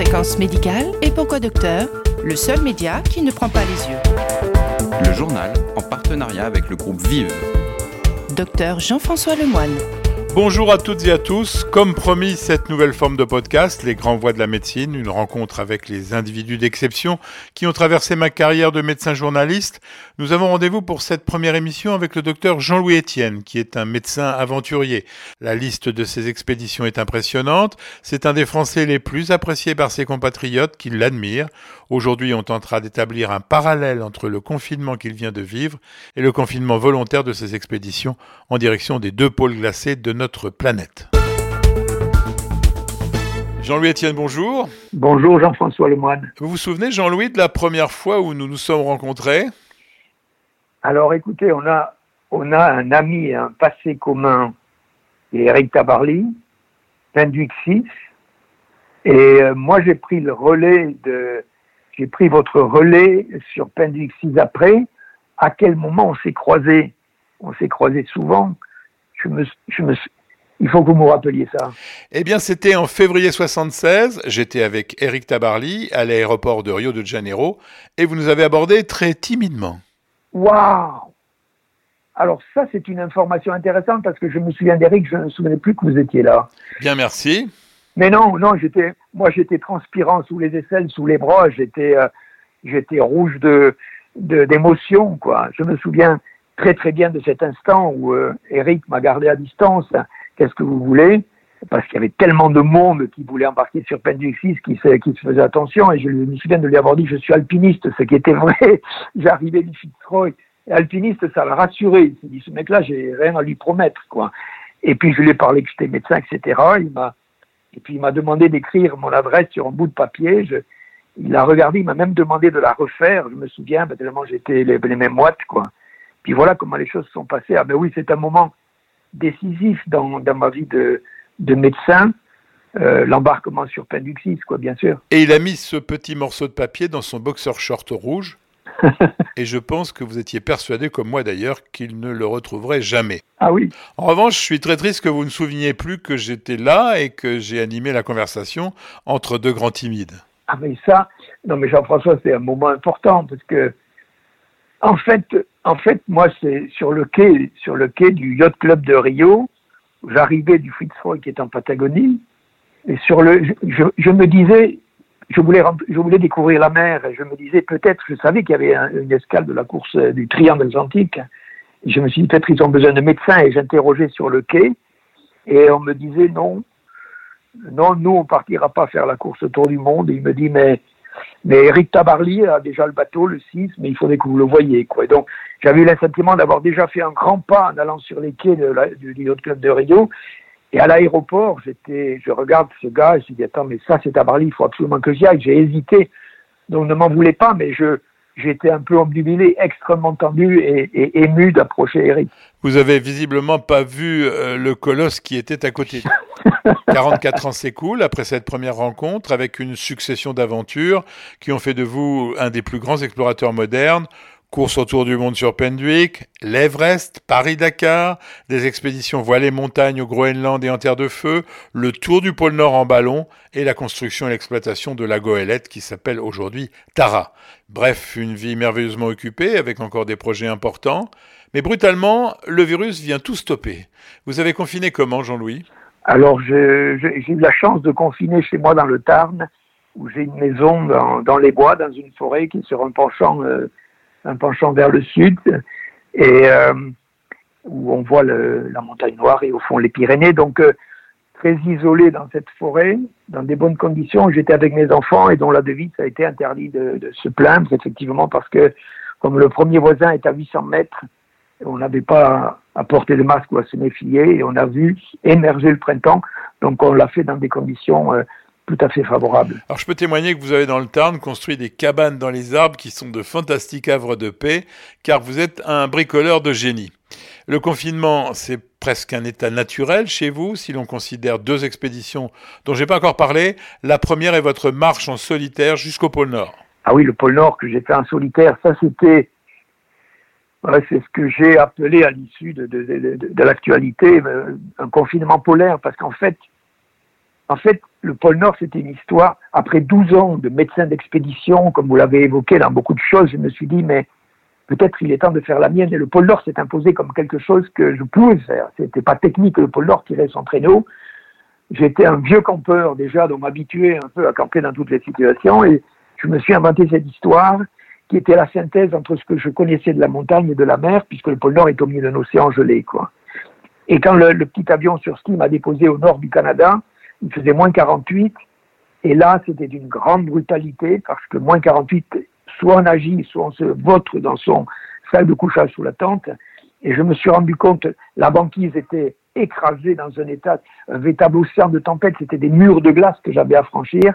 Fréquence médicale et pourquoi docteur Le seul média qui ne prend pas les yeux? Le journal en partenariat avec le groupe Vive. Docteur Jean-François Lemoine. Bonjour à toutes et à tous. Comme promis, cette nouvelle forme de podcast, Les Grands Voix de la médecine, une rencontre avec les individus d'exception qui ont traversé ma carrière de médecin journaliste. Nous avons rendez-vous pour cette première émission avec le docteur Jean-Louis Etienne, qui est un médecin aventurier. La liste de ses expéditions est impressionnante. C'est un des Français les plus appréciés par ses compatriotes qui l'admirent. Aujourd'hui, on tentera d'établir un parallèle entre le confinement qu'il vient de vivre et le confinement volontaire de ses expéditions en direction des deux pôles glacés de notre planète. Jean-Louis Etienne, bonjour. Bonjour Jean-François Lemoine. Vous vous souvenez, Jean-Louis, de la première fois où nous nous sommes rencontrés? Alors écoutez, on a, un ami, un passé commun, Eric Tabarly, Penduix 6, et euh, moi j'ai pris le relais de, j'ai pris votre relais sur Penduix 6 après. À quel moment on s'est croisés On s'est croisés souvent. Il faut que vous me rappeliez ça. Eh bien, c'était en février 76. J'étais avec Eric Tabarly à l'aéroport de Rio de Janeiro et vous nous avez abordé très timidement. Waouh Alors ça, c'est une information intéressante parce que je me souviens d'Eric, je ne me souvenais plus que vous étiez là. Bien, merci. Mais non, non, j'étais, moi, j'étais transpirant sous les aisselles, sous les bras, j'étais, euh, j'étais rouge de, d'émotion, quoi. Je me souviens très très bien de cet instant où euh, Eric m'a gardé à distance. Qu'est-ce que vous voulez? Parce qu'il y avait tellement de monde qui voulait embarquer sur Penduxis qui se, qui faisait attention. Et je me souviens de lui avoir dit je suis alpiniste, ce qui était vrai. J'arrivais du Fitzroy. Alpiniste, ça l'a rassuré. Il s'est dit ce mec-là, j'ai rien à lui promettre, quoi. Et puis je lui ai parlé que j'étais médecin, etc. Il m'a et puis il m'a demandé d'écrire mon adresse sur un bout de papier. Il a regardé, il m'a même demandé de la refaire. Je me souviens, ben, tellement j'étais les, mêmes moites, quoi. Puis voilà comment les choses sont passées. Ah ben oui, c'est un moment décisif dans ma vie de, de médecin. Euh, L'embarquement sur Penduxis, quoi, bien sûr. Et il a mis ce petit morceau de papier dans son boxer short rouge. et je pense que vous étiez persuadé, comme moi d'ailleurs, qu'il ne le retrouverait jamais. Ah oui. En revanche, je suis très triste que vous ne souveniez plus que j'étais là et que j'ai animé la conversation entre deux grands timides. Ah mais ça, non mais Jean-François, c'est un moment important parce que, en fait, en fait, moi, c'est sur le quai, sur le quai du yacht club de Rio. J'arrivais du Fitzroy qui est en Patagonie et sur le, je, me disais, je voulais, je voulais découvrir la mer et je me disais peut-être, je savais qu'il y avait un, une escale de la course du Triangle Atlantique. Je me suis dit peut-être ils ont besoin de médecins et j'interrogeais sur le quai et on me disait non, non, nous on partira pas faire la course autour du monde. Et il me dit mais mais Eric Tabarly a déjà le bateau le 6, mais il faudrait que vous le voyiez quoi. Et donc j'avais eu l'assentiment d'avoir déjà fait un grand pas en allant sur les quais de la, du, du Yacht Club de Rio et à l'aéroport, j'étais, je regarde ce gars et je dis attends mais ça c'est Tabarly, il faut absolument que j'y aille. J'ai hésité, donc ne m'en voulez pas, mais je j'étais un peu obnubilé, extrêmement tendu et, et ému d'approcher Eric. Vous avez visiblement pas vu euh, le colosse qui était à côté. 44 ans s'écoulent après cette première rencontre avec une succession d'aventures qui ont fait de vous un des plus grands explorateurs modernes. Course autour du monde sur Penduic, l'Everest, Paris-Dakar, des expéditions voilées montagnes au Groenland et en terre de feu, le tour du pôle Nord en ballon et la construction et l'exploitation de la goélette qui s'appelle aujourd'hui Tara. Bref, une vie merveilleusement occupée avec encore des projets importants. Mais brutalement, le virus vient tout stopper. Vous avez confiné comment, Jean-Louis? Alors, j'ai eu la chance de confiner chez moi dans le Tarn, où j'ai une maison dans, dans, les bois, dans une forêt qui est sur un penchant, euh, un penchant vers le sud, et euh, où on voit la montagne noire et au fond les Pyrénées. Donc, euh, très isolé dans cette forêt, dans des bonnes conditions. J'étais avec mes enfants et dont la devise a été interdit de, de se plaindre, effectivement, parce que comme le premier voisin est à 800 mètres, on n'avait pas à porter de masque ou à se méfier et on a vu émerger le printemps. Donc on l'a fait dans des conditions euh, tout à fait favorables. Alors je peux témoigner que vous avez dans le Tarn construit des cabanes dans les arbres qui sont de fantastiques havres de paix car vous êtes un bricoleur de génie. Le confinement, c'est presque un état naturel chez vous si l'on considère deux expéditions dont j'ai pas encore parlé. La première est votre marche en solitaire jusqu'au pôle Nord. Ah oui, le pôle Nord que j'ai fait en solitaire, ça c'était Ouais, c'est ce que j'ai appelé à l'issue de, de, de, de l'actualité un confinement polaire, parce qu'en fait, en fait, le pôle Nord, c'était une histoire. Après 12 ans de médecin d'expédition, comme vous l'avez évoqué dans beaucoup de choses, je me suis dit, mais peut-être il est temps de faire la mienne. Et le pôle Nord s'est imposé comme quelque chose que je pouvais faire. C'était pas technique, le pôle Nord tirait son traîneau. J'étais un vieux campeur déjà, donc m'habituer un peu à camper dans toutes les situations. Et je me suis inventé cette histoire qui était la synthèse entre ce que je connaissais de la montagne et de la mer, puisque le pôle Nord est au milieu d'un océan gelé, quoi. Et quand le, petit avion sur ski m'a déposé au nord du Canada, il faisait moins 48. Et là, c'était d'une grande brutalité parce que moins 48, soit on agit, soit on se vautre dans son salle de couchage sous la tente. Et je me suis rendu compte, la banquise était écrasée dans un état, un véritable océan de tempête. C'était des murs de glace que j'avais à franchir.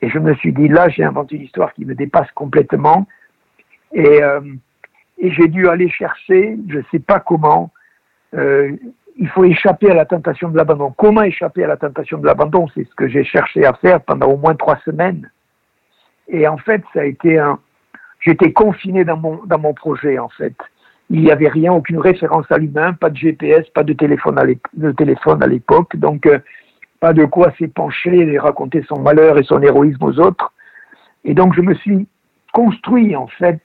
Et je me suis dit, là, j'ai inventé une histoire qui me dépasse complètement. Et, euh, et j'ai dû aller chercher, je ne sais pas comment, euh, il faut échapper à la tentation de l'abandon. Comment échapper à la tentation de l'abandon? C'est ce que j'ai cherché à faire pendant au moins trois semaines. Et en fait, ça a été un. J'étais confiné dans mon, dans mon projet, en fait. Il n'y avait rien, aucune référence à l'humain, pas de GPS, pas de téléphone à l'époque, donc euh, pas de quoi s'épancher et raconter son malheur et son héroïsme aux autres. Et donc, je me suis construit, en fait,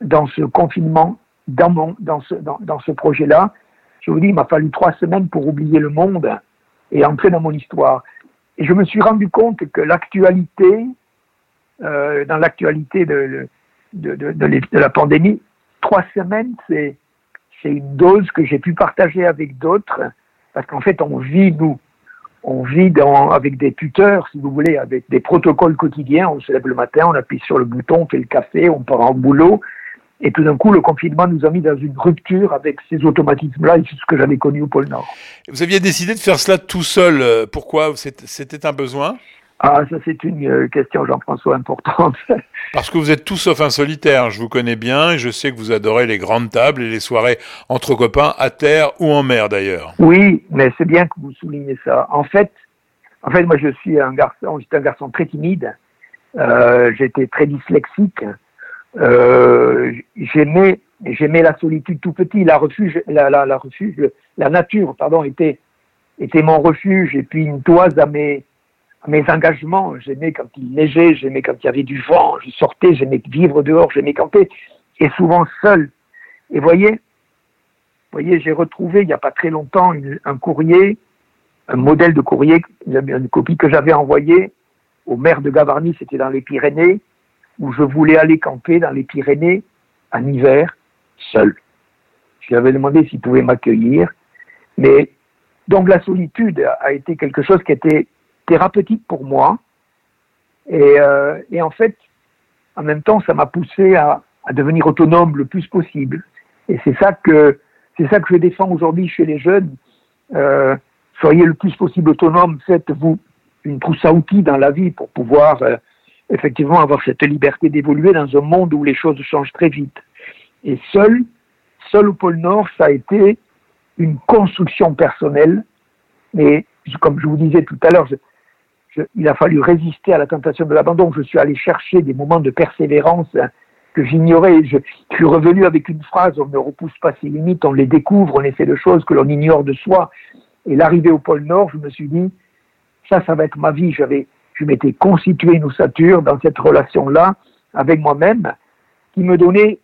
dans ce confinement, dans, mon, dans ce, dans, dans ce projet-là, je vous dis, il m'a fallu trois semaines pour oublier le monde et entrer dans mon histoire. Et je me suis rendu compte que l'actualité, euh, dans l'actualité de, de, la pandémie, trois semaines, c'est une dose que j'ai pu partager avec d'autres, parce qu'en fait, on vit, nous, on vit dans, avec des tuteurs, si vous voulez, avec des protocoles quotidiens. On se lève le matin, on appuie sur le bouton, on fait le café, on part en boulot. Et tout d'un coup, le confinement nous a mis dans une rupture avec ces automatismes-là et ce que j'avais connu au pôle Nord. Vous aviez décidé de faire cela tout seul. Euh, pourquoi? C'était un besoin? Ah, ça c'est une euh, question, Jean-François, importante. Parce que vous êtes tout sauf un solitaire. Je vous connais bien et je sais que vous adorez les grandes tables et les soirées entre copains, à terre ou en mer d'ailleurs. Oui, mais c'est bien que vous soulignez ça. En fait, en fait, moi je suis un garçon, j'étais un garçon très timide. Euh, J'étais très dyslexique euh, j'aimais j'aimais la solitude tout petit la refuge la, la, la refuge la nature pardon était était mon refuge et puis une toise à mes à mes engagements. J'aimais quand il neigeait j'aimais quand il y avait du vent je sortais j'aimais vivre dehors j'aimais camper et souvent seul. Et voyez voyez j'ai retrouvé il n'y a pas très longtemps un courrier un modèle de courrier une copie que j'avais envoyé au maire de Gavarnie c'était dans les Pyrénées où je voulais aller camper dans les Pyrénées en hiver, seul. Je lui avais demandé s'il pouvait m'accueillir, mais donc la solitude a été quelque chose qui était thérapeutique pour moi, et, euh, et en fait, en même temps, ça m'a poussé à, à, devenir autonome le plus possible. Et c'est ça que c'est ça que je défends aujourd'hui chez les jeunes. Euh, soyez le plus possible autonome, faites-vous une trousse à outils dans la vie pour pouvoir euh, effectivement avoir cette liberté d'évoluer dans un monde où les choses changent très vite. Et seul, seul au pôle Nord, ça a été une construction personnelle. Mais comme je vous disais tout à l'heure, il a fallu résister à la tentation de l'abandon. Je suis allé chercher des moments de persévérance que j'ignorais. Je, je, suis revenu avec une phrase on ne repousse pas ses limites, on les découvre, on essaie de choses que l'on ignore de soi. Et l'arrivée au pôle Nord, je me suis dit ça, ça va être ma vie. J'avais je m'étais constitué une ossature dans cette relation-là avec moi-même qui me donnait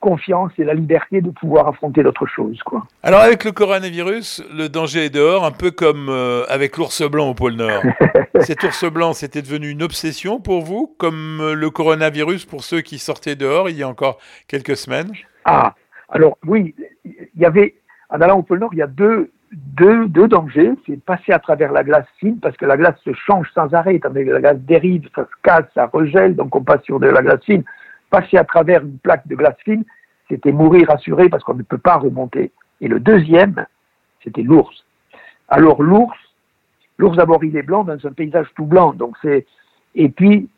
confiance et la liberté de pouvoir affronter d'autres choses. Quoi. Alors avec le coronavirus, le danger est dehors, un peu comme euh, avec l'ours blanc au pôle Nord. Cet ours blanc, c'était devenu une obsession pour vous, comme euh, le coronavirus pour ceux qui sortaient dehors il y a encore quelques semaines? Ah, alors oui, il y avait, en allant au pôle Nord, il y a deux, deux, dangers, c'est passer à travers la glace fine, parce que la glace se change sans arrêt, tandis que la glace dérive, ça se casse, ça regèle, donc on passe sur de la glace fine. Passer à travers une plaque de glace fine, c'était mourir assuré parce qu'on ne peut pas remonter. Et le deuxième, c'était l'ours. Alors l'ours, l'ours d'abord il est blanc dans un paysage tout blanc, donc c'est et puis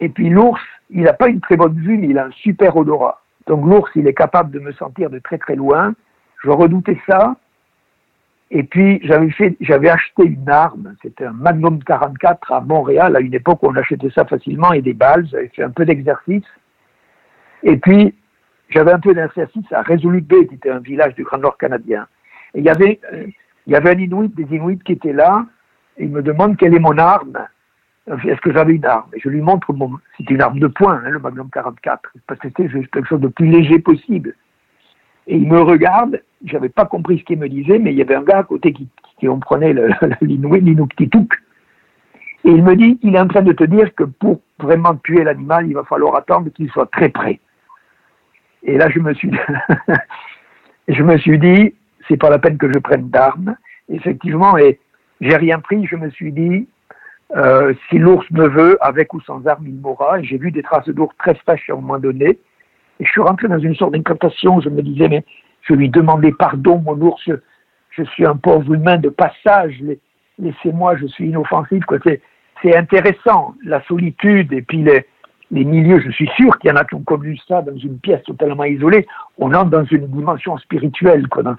et puis l'ours, il n'a pas une très bonne vue, mais il a un super odorat. Donc l'ours, il est capable de me sentir de très très loin. Je redoutais ça, et puis, j'avais fait, j'avais acheté une arme, c'était un Magnum 44 à Montréal, à une époque où on achetait ça facilement, et des balles, j'avais fait un peu d'exercice. Et puis, j'avais un peu d'exercice à Resolute Bay, qui était un village du Grand Nord canadien. Et il y avait, euh, il y avait un Inuit, des Inuits qui étaient là, Et il me demande quelle est mon arme. Est-ce que j'avais une arme? Et je lui montre mon. C'est une arme de poing, hein, le Magnum 44, parce que c'était quelque chose de plus léger possible. Et il me regarde, j'avais pas compris ce qu'il me disait, mais il y avait un gars à côté qui, qui comprenait le, l'inuktitouk. Et il me dit, il est en train de te dire que pour vraiment tuer l'animal, il va falloir attendre qu'il soit très près. Et là, je me suis, je me suis dit, c'est pas la peine que je prenne d'armes. Effectivement, et j'ai rien pris. Je me suis dit, euh, si l'ours me veut, avec ou sans armes, il mourra. J'ai vu des traces d'ours très fraîches à un moment donné. Et je suis rentré dans une sorte d'incantation. Je me disais, mais je lui demandais pardon, mon ours. Je, suis un pauvre humain de passage. Laissez-moi, je suis inoffensif. C'est intéressant, la solitude et puis les, milieux, je suis sûr qu'il y en a qui ont connu ça dans une pièce totalement isolée. On entre dans une dimension spirituelle dans,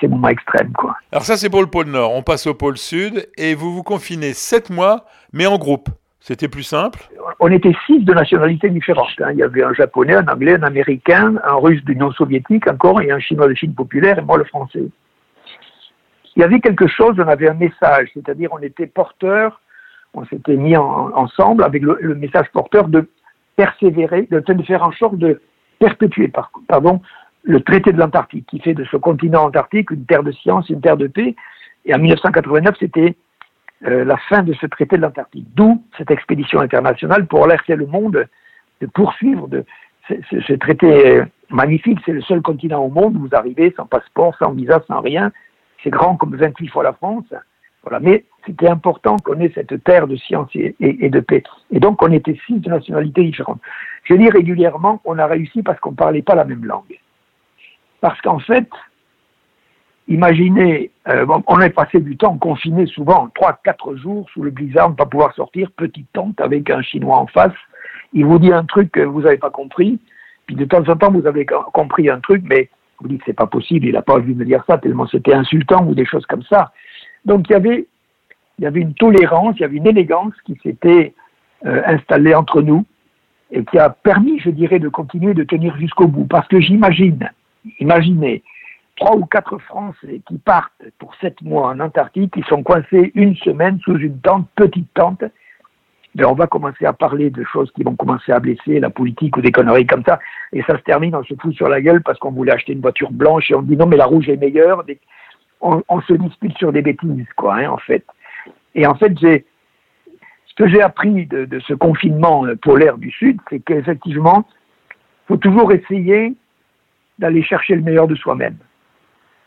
ces moments extrêmes. Alors ça, c'est pour le pôle Nord. On passe au pôle Sud et vous vous confinez sept mois, mais en groupe. C'était plus simple? On était six de nationalités différentes. Hein. Il y avait un japonais, un anglais, un américain, un russe d'Union soviétique encore, et un chinois de Chine populaire, et moi le français. Il y avait quelque chose, on avait un message, c'est-à-dire on était porteurs, on s'était mis ensemble avec le, message porteur de persévérer, de faire en sorte de perpétuer pardon, le traité de l'Antarctique, qui fait de ce continent antarctique une terre de science, une terre de paix. Et en 1989, c'était euh, la fin de ce traité de l'Antarctique. D'où cette expédition internationale pour alerter le monde de poursuivre ce, traité magnifique. C'est le seul continent au monde où vous arrivez sans passeport, sans visa, sans rien. C'est grand comme 28 fois la France. Voilà. Mais c'était important qu'on ait cette terre de science et, de paix. Et donc, on était six de nationalités différentes. Je dis régulièrement, on a réussi parce qu'on ne parlait pas la même langue. Parce qu'en fait, imaginez, euh, on a passé du temps confiné souvent, trois, quatre jours sous le blizzard, ne pas pouvoir sortir, petite tente avec un Chinois en face. Il vous dit un truc que vous n'avez pas compris, puis de temps en temps, vous avez compris un truc, mais vous dites c'est pas possible, il n'a pas envie de me dire ça, tellement c'était insultant ou des choses comme ça. Donc il y avait, il y avait une tolérance, il y avait une élégance qui s'était euh, installée entre nous et qui a permis, je dirais, de continuer de tenir jusqu'au bout. Parce que j'imagine, imaginez, trois ou quatre Français qui partent pour sept mois en Antarctique, qui sont coincés une semaine sous une tente, petite tente. Mais on va commencer à parler de choses qui vont commencer à blesser la politique ou des conneries comme ça. Et ça se termine, on se fout sur la gueule parce qu'on voulait acheter une voiture blanche et on dit non, mais la rouge est meilleure on, se dispute sur des bêtises, quoi, hein, en fait. Et en fait, j'ai, ce que j'ai appris de, ce confinement euh, polaire du Sud, c'est qu'effectivement, faut toujours essayer d'aller chercher le meilleur de soi-même.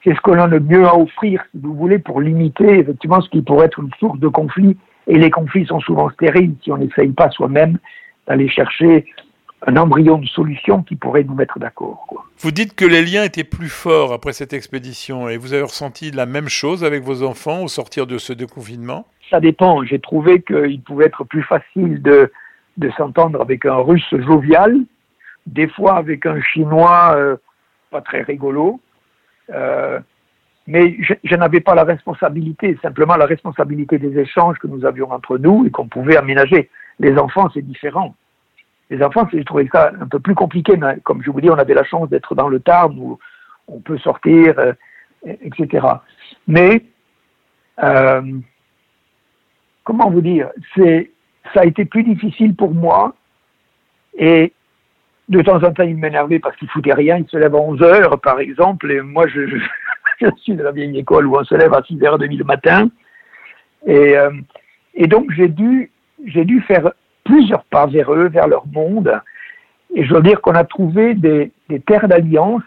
C'est ce qu'on a le mieux à offrir, si vous voulez, pour limiter effectivement ce qui pourrait être une source de conflit. Et les conflits sont souvent stériles si on n'essaye pas soi-même d'aller chercher un embryon de solution qui pourrait nous mettre d'accord. Vous dites que les liens étaient plus forts après cette expédition et vous avez ressenti la même chose avec vos enfants au sortir de ce déconfinement? Ça dépend. J'ai trouvé qu'il pouvait être plus facile de, de s'entendre avec un russe jovial, des fois avec un chinois euh, pas très rigolo. Euh, mais je, n'avais pas la responsabilité, simplement la responsabilité des échanges que nous avions entre nous et qu'on pouvait aménager. Les enfants, c'est différent les enfants, j'ai trouvé ça un peu plus compliqué, mais comme je vous dis, on avait la chance d'être dans le Tarn où on peut sortir, euh, etc. Mais, euh, comment vous dire, ça a été plus difficile pour moi et de temps en temps, il m'énervait parce qu'il foutait rien. Il se lève à 11 heures, par exemple, et moi, je, suis de la vieille école où on se lève à 6h30 le matin. Et, euh, donc, j'ai dû, j'ai dû faire plusieurs pas vers eux, vers leur monde. Et je veux dire qu'on a trouvé des, terres d'alliance.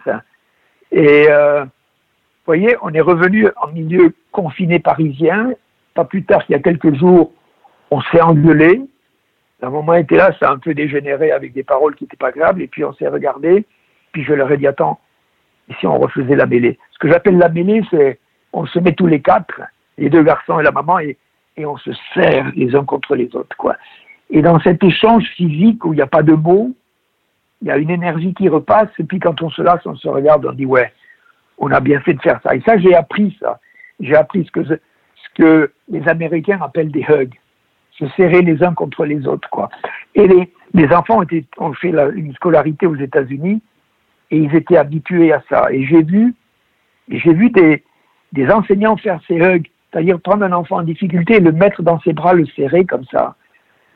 Et euh, vous voyez, on est revenu en milieu confiné parisien. Pas plus tard qu'il y a quelques jours, on s'est engueulé. Un moment était là, ça a un peu dégénéré avec des paroles qui n'étaient pas graves. Et puis on s'est regardé. Puis je leur ai dit attends, si on refaisait la mêlée? Ce que j'appelle la mêlée, c'est on se met tous les quatre, les deux garçons et la maman, et, et on se serre les uns contre les autres, quoi. Et dans cet échange physique où il n'y a pas de mots, il y a une énergie qui repasse, et puis quand on se lasse, on se regarde, on dit ouais, on a bien fait de faire ça. Et ça, j'ai appris ça. J'ai appris ce que, ce que les Américains appellent des hugs, se serrer les uns contre les autres, quoi. Et les, les enfants ont, fait une scolarité aux États-Unis et ils étaient habitués à ça. Et j'ai vu, j'ai vu des, des enseignants faire ces hugs C'est-à-dire prendre un enfant en difficulté, le mettre dans ses bras, le serrer comme ça.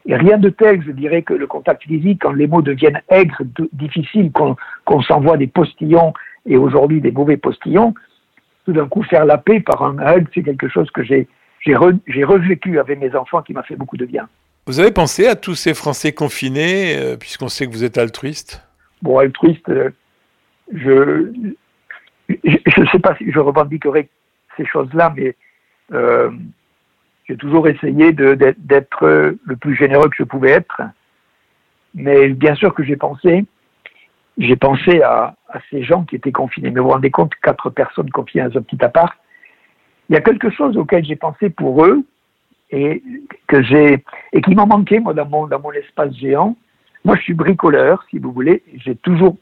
Et rien de tel, je dirais, que le contact physique, quand les mots deviennent aigres, difficiles, qu'on s'envoie des postillons et aujourd'hui des mauvais postillons, tout d'un coup faire la paix par un hug, c'est quelque chose que j'ai revécu avec mes enfants qui m'a fait beaucoup de bien. Vous avez pensé à tous ces Français confinés, euh, puisqu'on sait que vous êtes altruiste? Bon, altruiste, euh, je ne sais pas si je revendiquerai ces choses-là, mais euh, j'ai toujours essayé d'être le plus généreux que je pouvais être. Mais bien sûr que j'ai pensé, j'ai pensé à, ces gens qui étaient confinés. Mais vous vous rendez compte, quatre personnes confinées dans un petit appart. Il y a quelque chose auquel j'ai pensé pour eux et que j'ai et qui m'en manquait moi dans mon dans mon espace géant. Moi, je suis bricoleur, si vous voulez. J'ai toujours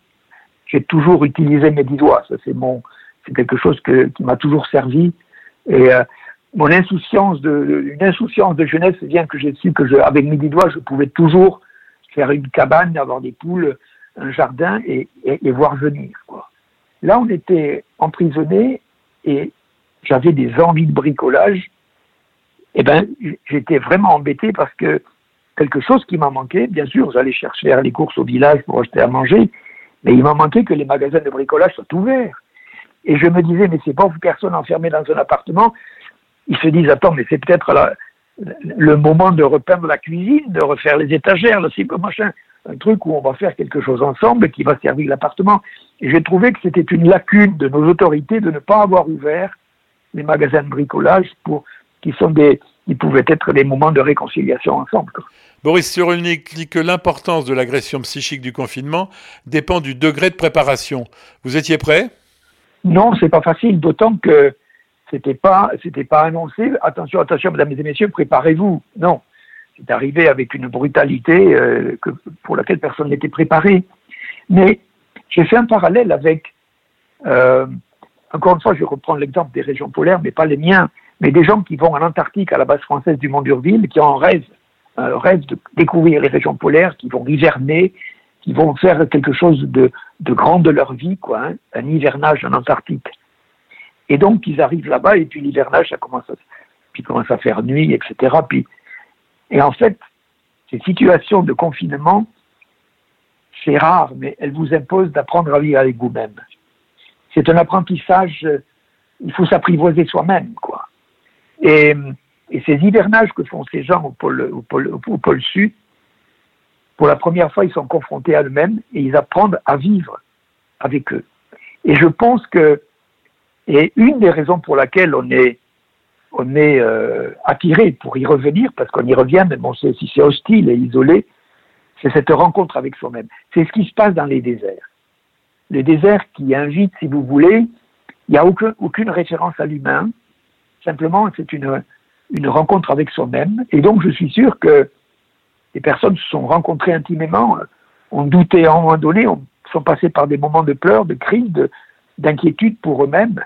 j'ai toujours utilisé mes dix doigts. Ça, c'est mon c'est quelque chose que, qui m'a toujours servi. Et euh, mon insouciance de, une insouciance de jeunesse vient que j'ai su que je, avec mes dix doigts, je pouvais toujours faire une cabane, avoir des poules, un jardin et, et, voir venir. Quoi. Là, on était emprisonné et j'avais des envies de bricolage. Eh ben, j'étais vraiment embêté parce que quelque chose qui m'a manqué, bien sûr, j'allais chercher les courses au village pour acheter à manger, mais il m'a manqué que les magasins de bricolage soient ouverts. Et je me disais, mais c'est pas une personne enfermée dans un appartement ils se disent attends, mais c'est peut-être le moment de repeindre la cuisine, de refaire les étagères, le cible machin, un truc où on va faire quelque chose ensemble qui va servir l'appartement. Et j'ai trouvé que c'était une lacune de nos autorités de ne pas avoir ouvert les magasins de bricolage pour qui sont des qui pouvaient être des moments de réconciliation ensemble. Boris Cyrulnik dit que l'importance de l'agression psychique du confinement dépend du degré de préparation. Vous étiez prêt? Non, c'est pas facile, d'autant que c'était pas, c'était pas annoncé. Attention, attention, mesdames et messieurs, préparez-vous. Non, c'est arrivé avec une brutalité euh, que, pour laquelle personne n'était préparé. Mais j'ai fait un parallèle avec, euh, encore une fois, je reprends l'exemple des régions polaires, mais pas les miens, mais des gens qui vont en Antarctique à la base française du Mont d'Urville, qui ont un rêve, un rêve de découvrir les régions polaires, qui vont hiverner, qui vont faire quelque chose de, de grand de leur vie, quoi, hein, un hivernage en Antarctique. Et donc, ils arrivent là-bas, et puis l'hivernage, ça commence à, puis commence à faire nuit, etc. Puis, et en fait, ces situations de confinement, c'est rare, mais elles vous imposent d'apprendre à vivre avec vous-même. C'est un apprentissage, il faut s'apprivoiser soi-même, quoi. Et, ces hivernages que font ces gens au pôle, au pôle, au pôle Sud, pour la première fois, ils sont confrontés à eux-mêmes et ils apprennent à vivre avec eux. Et je pense que et une des raisons pour laquelle on est, on est euh, attiré pour y revenir, parce qu'on y revient, mais bon, si c'est hostile et isolé, c'est cette rencontre avec soi-même. C'est ce qui se passe dans les déserts. Les déserts qui invitent, si vous voulez, il n'y a aucun, aucune référence à l'humain, simplement c'est une, rencontre avec soi-même. Et donc je suis sûr que les personnes se sont rencontrées intimement, ont douté à un moment donné, ont, sont passées par des moments de pleurs, de cris, d'inquiétude pour eux-mêmes.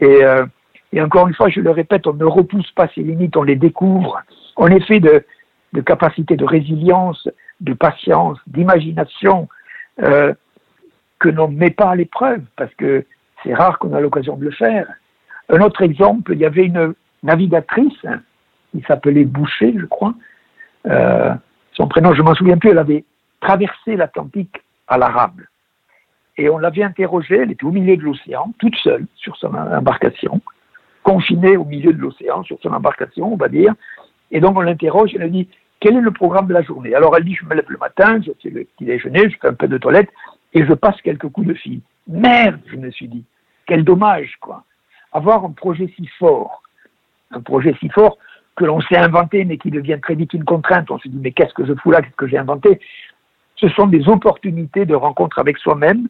Et, euh, et, encore une fois, je le répète, on ne repousse pas ses limites, on les découvre. On est fait de, de capacité de résilience, de patience, d'imagination, euh, que l'on ne met pas à l'épreuve, parce que c'est rare qu'on a l'occasion de le faire. Un autre exemple, il y avait une navigatrice, hein, qui s'appelait Boucher, je crois. Euh, son prénom, je m'en souviens plus, elle avait traversé l'Atlantique à l'arabe. Et on l'avait interrogée, elle était au milieu de l'océan, toute seule, sur son embarcation, confinée au milieu de l'océan, sur son embarcation, on va dire. Et donc on l'interroge, elle dit, quel est le programme de la journée? Alors elle dit, je me lève le matin, je fais le petit déjeuner, je fais un peu de toilette, et je passe quelques coups de fil. Merde, je me suis dit, quel dommage, quoi. Avoir un projet si fort, un projet si fort que l'on s'est inventé, mais qui devient très vite une contrainte. On se dit, mais qu'est-ce que je fous là, qu'est-ce que j'ai inventé? Ce sont des opportunités de rencontre avec soi-même,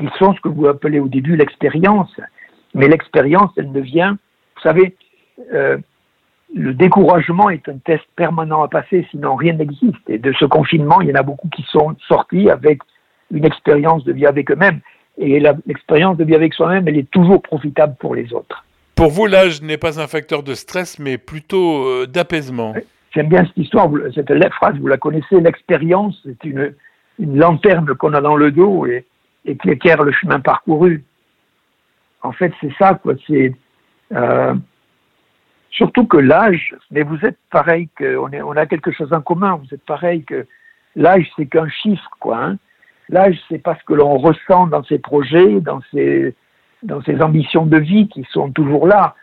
ils sont ce que vous appelez au début l'expérience. Mais l'expérience, elle ne vient, vous savez, euh, le découragement est un test permanent à passer, sinon rien n'existe. Et de ce confinement, il y en a beaucoup qui sont sortis avec une expérience de vie avec eux-mêmes. Et l'expérience de vie avec soi-même, elle est toujours profitable pour les autres. Pour vous, l'âge n'est pas un facteur de stress, mais plutôt euh, d'apaisement. J'aime bien cette histoire, cette phrase, vous la connaissez, l'expérience, c'est une, une lanterne qu'on a dans le dos et et qui éclaire le chemin parcouru. En fait, c'est ça, quoi. C'est, euh, Surtout que l'âge, mais vous êtes pareil que, on, est, on a quelque chose en commun, vous êtes pareil que l'âge, c'est qu'un chiffre, quoi. Hein. L'âge, c'est pas ce que l'on ressent dans ses projets, dans ses, ambitions de vie qui sont toujours là.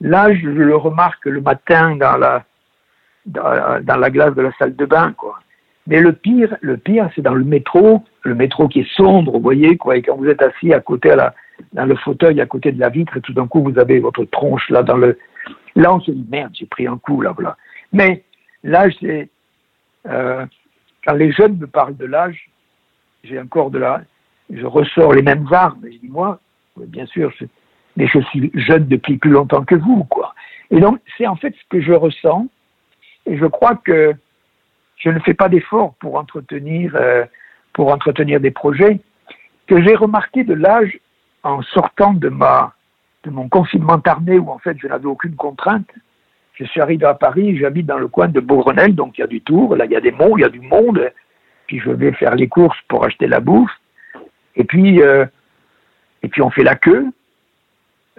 L'âge, je le remarque le matin dans la, dans, dans la glace de la salle de bain, quoi. Mais le pire, le pire, c'est dans le métro, le métro qui est sombre, vous voyez, quoi, et quand vous êtes assis à côté dans le fauteuil à côté de la vitre, et tout d'un coup vous avez votre tronche là dans le, là on se dit merde, j'ai pris un coup là, voilà. Mais l'âge, c'est euh, quand les jeunes me parlent de l'âge, j'ai encore de la, je ressors les mêmes armes. Je dis moi, bien sûr, mais je suis jeune depuis plus longtemps que vous, quoi. Et donc c'est en fait ce que je ressens, et je crois que je ne fais pas d'efforts pour entretenir, euh, pour entretenir des projets que j'ai remarqué de l'âge en sortant de ma de mon confinement tardé où en fait je n'avais aucune contrainte. Je suis arrivé à Paris, j'habite dans le coin de Beaugrenelle, donc il y a du tour, là il y a des monts, il y a du monde, puis je vais faire les courses pour acheter la bouffe, et puis euh, et puis on fait la queue,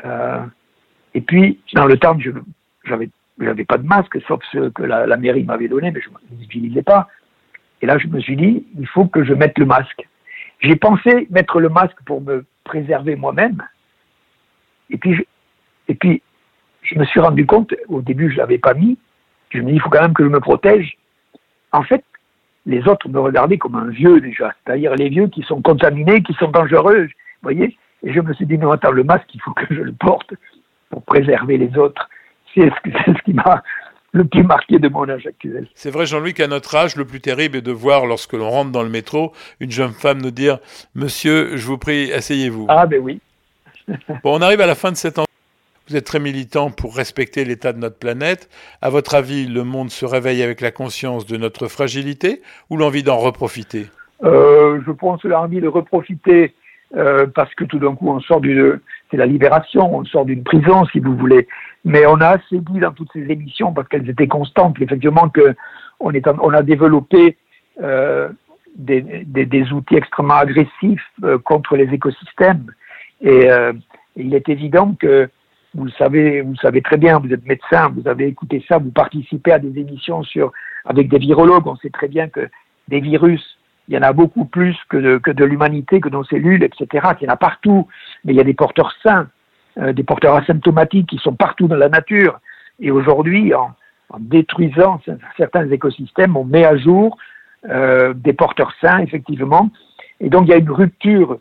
euh, et puis dans le temps je j'avais j'avais pas de masque, sauf ce que la, mairie m'avait donné, mais je ne l'utilisais pas. Et là, je me suis dit, il faut que je mette le masque. J'ai pensé mettre le masque pour me préserver moi-même. Et puis, je, et puis, je me suis rendu compte, au début, je l'avais pas mis. Je me dis, il faut quand même que je me protège. En fait, les autres me regardaient comme un vieux déjà, c'est-à-dire les vieux qui sont contaminés, qui sont dangereux, vous voyez. Et je me suis dit, non, attends, le masque, il faut que je le porte pour préserver les autres. C'est ce, ce qui m'a le plus marqué de mon âge actuel. C'est vrai, Jean-Louis, qu'à notre âge, le plus terrible est de voir, lorsque l'on rentre dans le métro, une jeune femme nous dire Monsieur, je vous prie, asseyez-vous. Ah, ben oui. bon, on arrive à la fin de cet an. Vous êtes très militant pour respecter l'état de notre planète. À votre avis, le monde se réveille avec la conscience de notre fragilité ou l'envie d'en reprofiter? Euh, Je pense l'envie de reprofiter euh, parce que tout d'un coup, on sort d'une, c'est la libération, on sort d'une prison, si vous voulez. Mais on a assez dit dans toutes ces émissions, parce qu'elles étaient constantes, effectivement, que on, a développé euh, des, outils extrêmement agressifs contre les écosystèmes. Et, il est évident que vous le savez, vous savez très bien, vous êtes médecin, vous avez écouté ça, vous participez à des émissions sur avec des virologues. On sait très bien que des virus, il y en a beaucoup plus que de, que de l'humanité, que nos cellules, etc. Il y en a partout, mais il y a des porteurs sains, euh, des porteurs asymptomatiques qui sont partout dans la nature. Et aujourd'hui, en, en, détruisant certains écosystèmes, on met à jour euh, des porteurs sains, effectivement. Et donc il y a une rupture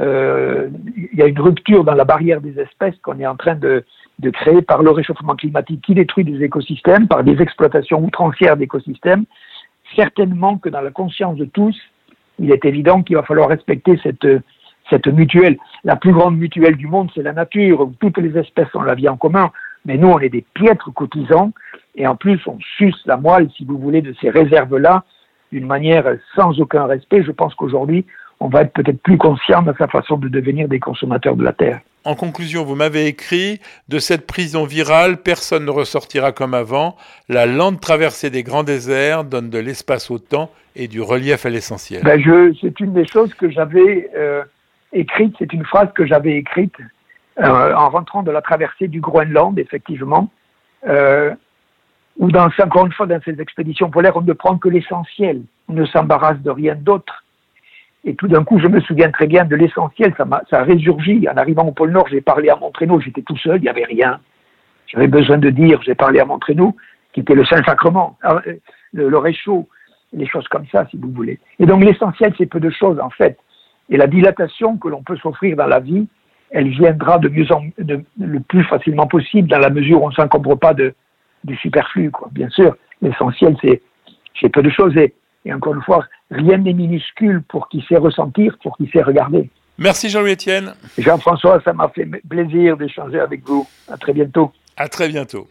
euh, il y a une rupture dans la barrière des espèces qu'on est en train de, créer par le réchauffement climatique qui détruit des écosystèmes, par des exploitations outrancières d'écosystèmes. Certainement que dans la conscience de tous, il est évident qu'il va falloir respecter cette, cette mutuelle. La plus grande mutuelle du monde, c'est la nature, où toutes les espèces ont la vie en commun, mais nous, on est des piètres cotisants, et en plus, on suce la moelle, si vous voulez, de ces réserves-là, d'une manière sans aucun respect. Je pense qu'aujourd'hui, on va être peut-être plus conscient de sa façon de devenir des consommateurs de la Terre. En conclusion, vous m'avez écrit De cette prison virale, personne ne ressortira comme avant. La lente traversée des grands déserts donne de l'espace au temps et du relief à l'essentiel. Ben c'est une des choses que j'avais euh, écrite, c'est une phrase que j'avais écrite euh, en rentrant de la traversée du Groenland, effectivement, euh, où dans, encore une fois, dans ces expéditions polaires, on ne prend que l'essentiel, on ne s'embarrasse de rien d'autre. Et tout d'un coup, je me souviens très bien de l'essentiel, ça, a, ça a résurgi. En arrivant au pôle Nord, j'ai parlé à mon traîneau, j'étais tout seul, il n'y avait rien. J'avais besoin de dire, j'ai parlé à mon traîneau, qui était le Saint-Sacrement, euh, le, réchaud, les choses comme ça, si vous voulez. Et donc l'essentiel, c'est peu de choses, en fait. Et la dilatation que l'on peut s'offrir dans la vie, elle viendra de mieux en de, le plus facilement possible, dans la mesure où on ne s'encombre pas de, du superflu, quoi. Bien sûr, l'essentiel, c'est, c'est peu de choses. Et encore une fois, rien n'est minuscule pour qui sait ressentir, pour qui sait regarder. Merci Jean-Louis Etienne. Jean-François, ça m'a fait plaisir d'échanger avec vous. À très bientôt. À très bientôt.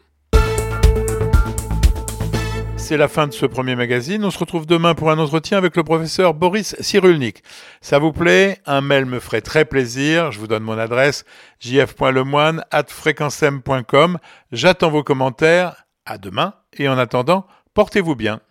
C'est la fin de ce premier magazine. On se retrouve demain pour un entretien avec le professeur Boris Cyrulnik. Ça vous plaît? Un mail me ferait très plaisir. Je vous donne mon adresse jf.lemoine at fréquencem.com. J'attends vos commentaires. À demain et en attendant, portez-vous bien.